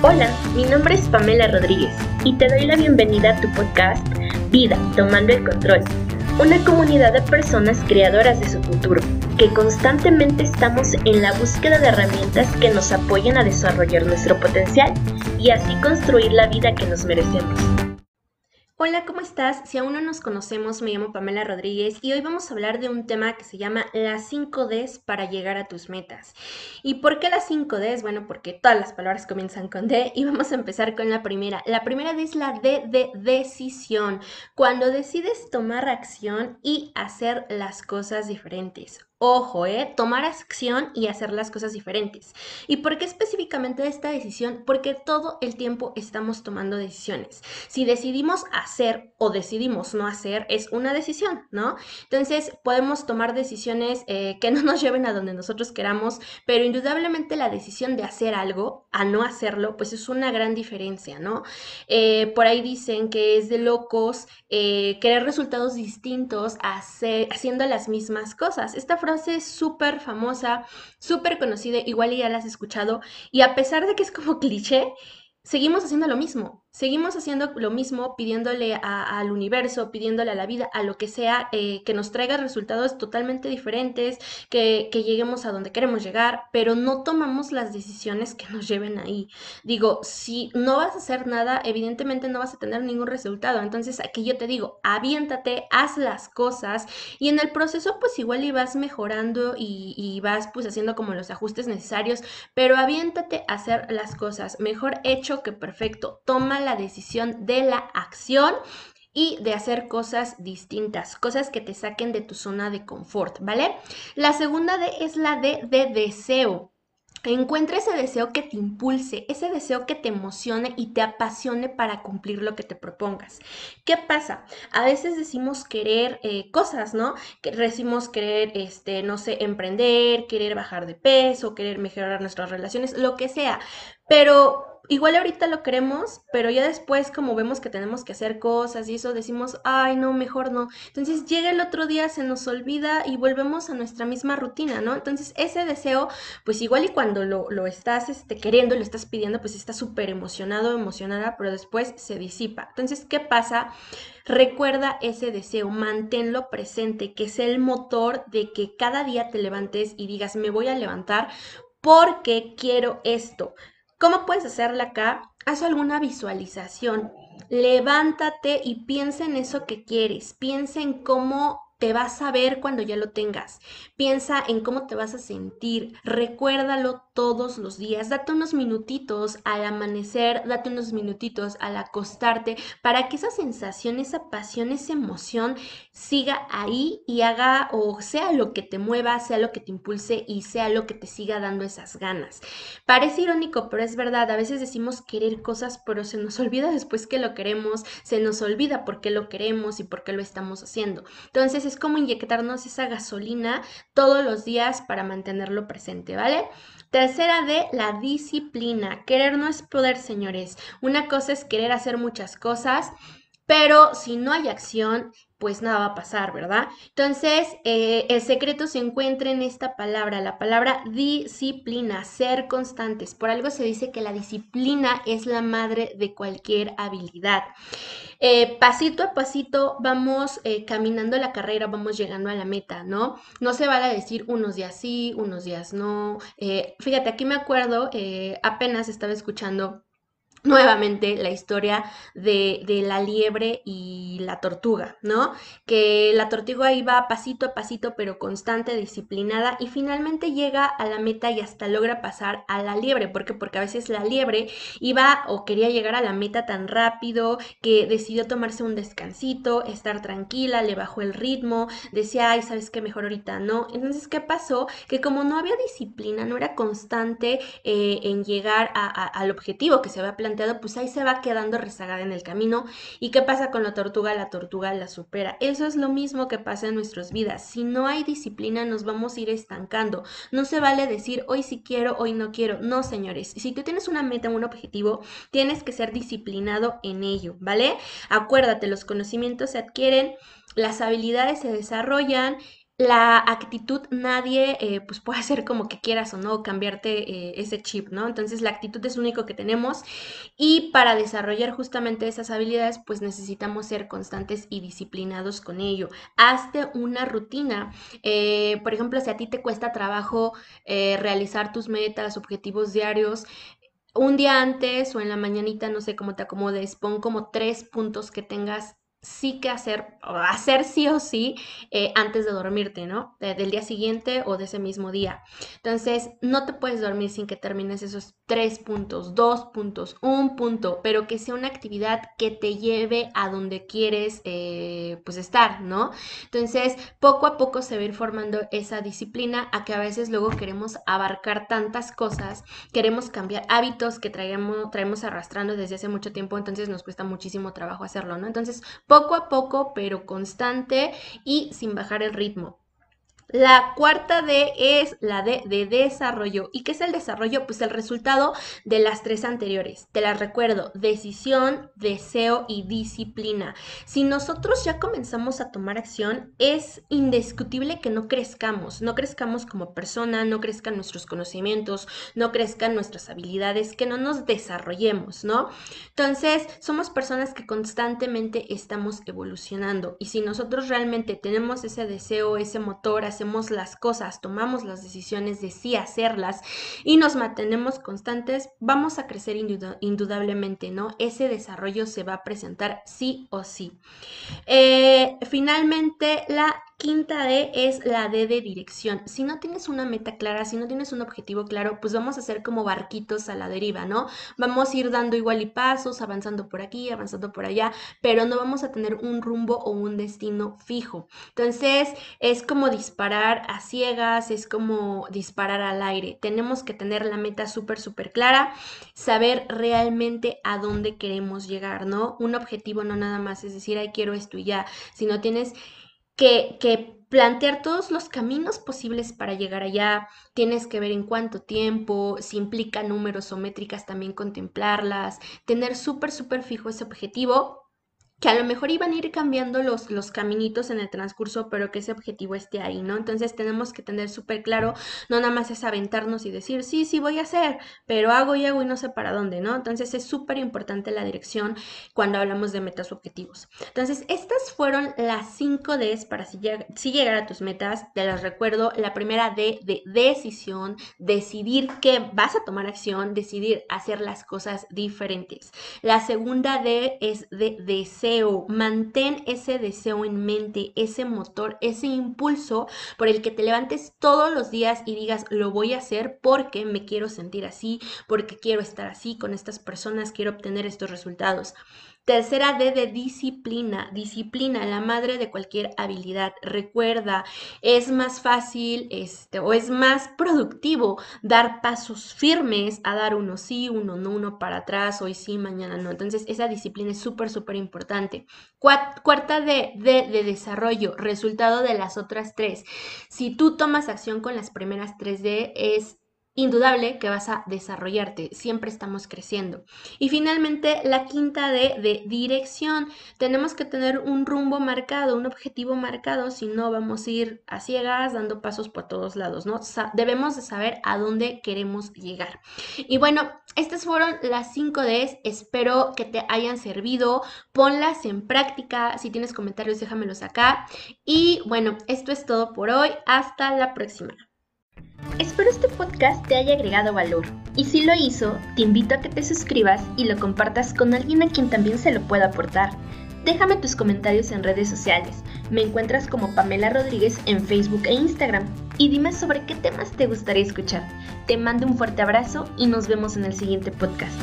Hola, mi nombre es Pamela Rodríguez y te doy la bienvenida a tu podcast Vida, Tomando el Control, una comunidad de personas creadoras de su futuro, que constantemente estamos en la búsqueda de herramientas que nos apoyen a desarrollar nuestro potencial y así construir la vida que nos merecemos. Hola, ¿cómo estás? Si aún no nos conocemos, me llamo Pamela Rodríguez y hoy vamos a hablar de un tema que se llama las 5 Ds para llegar a tus metas. ¿Y por qué las 5 Ds? Bueno, porque todas las palabras comienzan con D y vamos a empezar con la primera. La primera es la D de decisión, cuando decides tomar acción y hacer las cosas diferentes. Ojo, ¿eh? Tomar acción y hacer las cosas diferentes. ¿Y por qué específicamente esta decisión? Porque todo el tiempo estamos tomando decisiones. Si decidimos hacer o decidimos no hacer, es una decisión, ¿no? Entonces, podemos tomar decisiones eh, que no nos lleven a donde nosotros queramos, pero indudablemente la decisión de hacer algo a no hacerlo, pues es una gran diferencia, ¿no? Eh, por ahí dicen que es de locos querer resultados distintos haciendo las mismas cosas. Esta frase súper famosa, súper conocida, igual ya la has escuchado, y a pesar de que es como cliché, seguimos haciendo lo mismo. Seguimos haciendo lo mismo, pidiéndole al universo, pidiéndole a la vida, a lo que sea, eh, que nos traiga resultados totalmente diferentes, que, lleguemos a donde queremos llegar, pero no tomamos las decisiones que nos lleven ahí. Digo, si no vas a hacer nada, evidentemente no vas a tener ningún resultado. Entonces, aquí yo te digo, aviéntate, haz las cosas y en el proceso, pues igual y vas mejorando y, y vas pues haciendo como los ajustes necesarios, pero aviéntate a hacer las cosas. Mejor hecho que perfecto. Toma la decisión de la acción y de hacer cosas distintas, cosas que te saquen de tu zona de confort, ¿vale? La segunda D es la de deseo. Encuentra ese deseo que te impulse, ese deseo que te emocione y te apasione para cumplir lo que te propongas. ¿Qué pasa? A veces decimos querer eh, cosas, ¿no? Que decimos querer, este, no sé, emprender, querer bajar de peso, querer mejorar nuestras relaciones, lo que sea. Pero igual ahorita lo queremos, pero ya después como vemos que tenemos que hacer cosas y eso decimos, ay, no, mejor no. Entonces llega el otro día, se nos olvida y volvemos a nuestra misma rutina, ¿no? Entonces ese deseo, pues igual y cuando lo, lo estás este, queriendo, lo estás pidiendo, pues estás súper emocionado, emocionada, pero después se disipa. Entonces, ¿qué pasa? Recuerda ese deseo, manténlo presente, que es el motor de que cada día te levantes y digas, me voy a levantar porque quiero esto. ¿Cómo puedes hacerla acá? Haz alguna visualización. Levántate y piensa en eso que quieres. Piensa en cómo te vas a ver cuando ya lo tengas. Piensa en cómo te vas a sentir. Recuérdalo todos los días. Date unos minutitos al amanecer, date unos minutitos al acostarte para que esa sensación, esa pasión, esa emoción siga ahí y haga o sea lo que te mueva, sea lo que te impulse y sea lo que te siga dando esas ganas. Parece irónico, pero es verdad. A veces decimos querer cosas, pero se nos olvida después que lo queremos, se nos olvida por qué lo queremos y por qué lo estamos haciendo. Entonces es como inyectarnos esa gasolina todos los días para mantenerlo presente, ¿vale? Tercera D, la disciplina. Querer no es poder, señores. Una cosa es querer hacer muchas cosas, pero si no hay acción, pues nada va a pasar, ¿verdad? Entonces, eh, el secreto se encuentra en esta palabra, la palabra disciplina, ser constantes. Por algo se dice que la disciplina es la madre de cualquier habilidad. Eh, pasito a pasito vamos eh, caminando la carrera, vamos llegando a la meta, ¿no? No se vale decir unos días sí, unos días no. fíjate, aquí me acuerdo, apenas estaba escuchando nuevamente la historia de, la liebre y la tortuga, ¿no? Que la tortuga iba pasito a pasito, pero constante, disciplinada, y finalmente llega a la meta y hasta logra pasar a la liebre. ¿Por qué? Porque a veces la liebre iba o quería llegar a la meta tan rápido que decidió tomarse un descansito, estar tranquila, le bajó el ritmo, decía, ay, ¿sabes qué? Mejor ahorita no. Entonces, ¿qué pasó? Que como no había disciplina, no era constante eh, en llegar al objetivo que se había planteado, pues ahí se va quedando rezagada en el camino. ¿Y qué pasa con la tortuga? La tortuga la supera. Eso es lo mismo que pasa en nuestras vidas. Si no hay disciplina, nos vamos a ir estancando. No se vale decir hoy sí quiero, hoy no quiero. No, señores. Si tú tienes una meta, un objetivo, tienes que ser disciplinado en ello, ¿vale? Acuérdate, los conocimientos se adquieren, las habilidades se desarrollan la actitud nadie eh, pues puede hacer como que quieras o no cambiarte eh, ese chip, ¿no? Entonces la actitud es lo único que tenemos y para desarrollar justamente esas habilidades pues necesitamos ser constantes y disciplinados con ello. Hazte una rutina. Eh, por ejemplo, si a ti te cuesta trabajo realizar tus metas, objetivos diarios, un día antes o en la mañanita, no sé cómo te acomodes, pon como tres puntos que tengas sí que hacer, hacer sí o sí eh, antes de dormirte, ¿no? del día siguiente o de ese mismo día. Entonces, no te puedes dormir sin que termines esos tres puntos, dos puntos, un punto, pero que sea una actividad que te lleve a donde quieres, eh, pues, estar, ¿no? Entonces, poco a poco se va a ir formando esa disciplina a que a veces luego queremos abarcar tantas cosas, queremos cambiar hábitos que traemos, traemos arrastrando desde hace mucho tiempo, entonces nos cuesta muchísimo trabajo hacerlo, ¿no? Entonces, poco a poco, pero constante y sin bajar el ritmo. La cuarta D es la D de desarrollo. ¿Y qué es el desarrollo? Pues el resultado de las tres anteriores. Te las recuerdo, decisión, deseo y disciplina. Si nosotros ya comenzamos a tomar acción, es indiscutible que no crezcamos, no crezcamos como persona, no crezcan nuestros conocimientos, no crezcan nuestras habilidades, que no nos desarrollemos, ¿no? Entonces, somos personas que constantemente estamos evolucionando y si nosotros realmente tenemos ese deseo, ese motor, hacemos las cosas, tomamos las decisiones de sí hacerlas y nos mantenemos constantes, vamos a crecer indudablemente, ¿no? Ese desarrollo se va a presentar sí o sí. Eh, finalmente, la Quinta D es la D de dirección. Si no tienes una meta clara, si no tienes un objetivo claro, pues vamos a ser como barquitos a la deriva, ¿no? Vamos a ir dando igual y pasos, avanzando por aquí, avanzando por allá, pero no vamos a tener un rumbo o un destino fijo. Entonces, es como disparar a ciegas, es como disparar al aire. Tenemos que tener la meta súper, súper clara, saber realmente a dónde queremos llegar, ¿no? Un objetivo no nada más es decir, ay, quiero esto y ya, sino tienes que, plantear todos los caminos posibles para llegar allá. Tienes que ver en cuánto tiempo, si implica números o métricas también contemplarlas, tener súper, súper fijo ese objetivo que a lo mejor iban a ir cambiando los, los caminitos en el transcurso, pero que ese objetivo esté ahí, ¿no? Entonces tenemos que tener súper claro, no nada más es aventarnos y decir, sí, sí voy a hacer, pero hago y hago y no sé para dónde, ¿no? Entonces es súper importante la dirección cuando hablamos de metas objetivos. Entonces, estas fueron las cinco Ds para si, si llegar a tus metas. Te las recuerdo, la primera D de decisión, decidir que vas a tomar acción, decidir hacer las cosas diferentes. La segunda D es de deseo mantén ese deseo en mente, ese motor, ese impulso por el que te levantes todos los días y digas, lo voy a hacer porque me quiero sentir así, porque quiero estar así con estas personas, quiero obtener estos resultados. Tercera D de disciplina. Disciplina, la madre de cualquier habilidad. Recuerda, es más fácil este, o es más productivo dar pasos firmes a dar uno sí, uno no, uno para atrás, hoy sí, mañana no. Entonces, esa disciplina es súper, súper importante. Cuarta D, D de desarrollo, resultado de las otras tres. Si tú tomas acción con las primeras tres D, es indudable que vas a desarrollarte, siempre estamos creciendo. Y finalmente, la quinta D de dirección. Tenemos que tener un rumbo marcado, un objetivo marcado, si no vamos a ir a ciegas dando pasos por todos lados, ¿no? debemos de saber a dónde queremos llegar. Y bueno, estas fueron las 5 Ds, espero que te hayan servido, ponlas en práctica, si tienes comentarios déjamelos acá. Y bueno, esto es todo por hoy, hasta la próxima. Espero este podcast te haya agregado valor y si lo hizo, te invito a que te suscribas y lo compartas con alguien a quien también se lo pueda aportar. Déjame tus comentarios en redes sociales. Me encuentras como Pamela Rodríguez en Facebook e Instagram. Y dime sobre qué temas te gustaría escuchar. Te mando un fuerte abrazo y nos vemos en el siguiente podcast.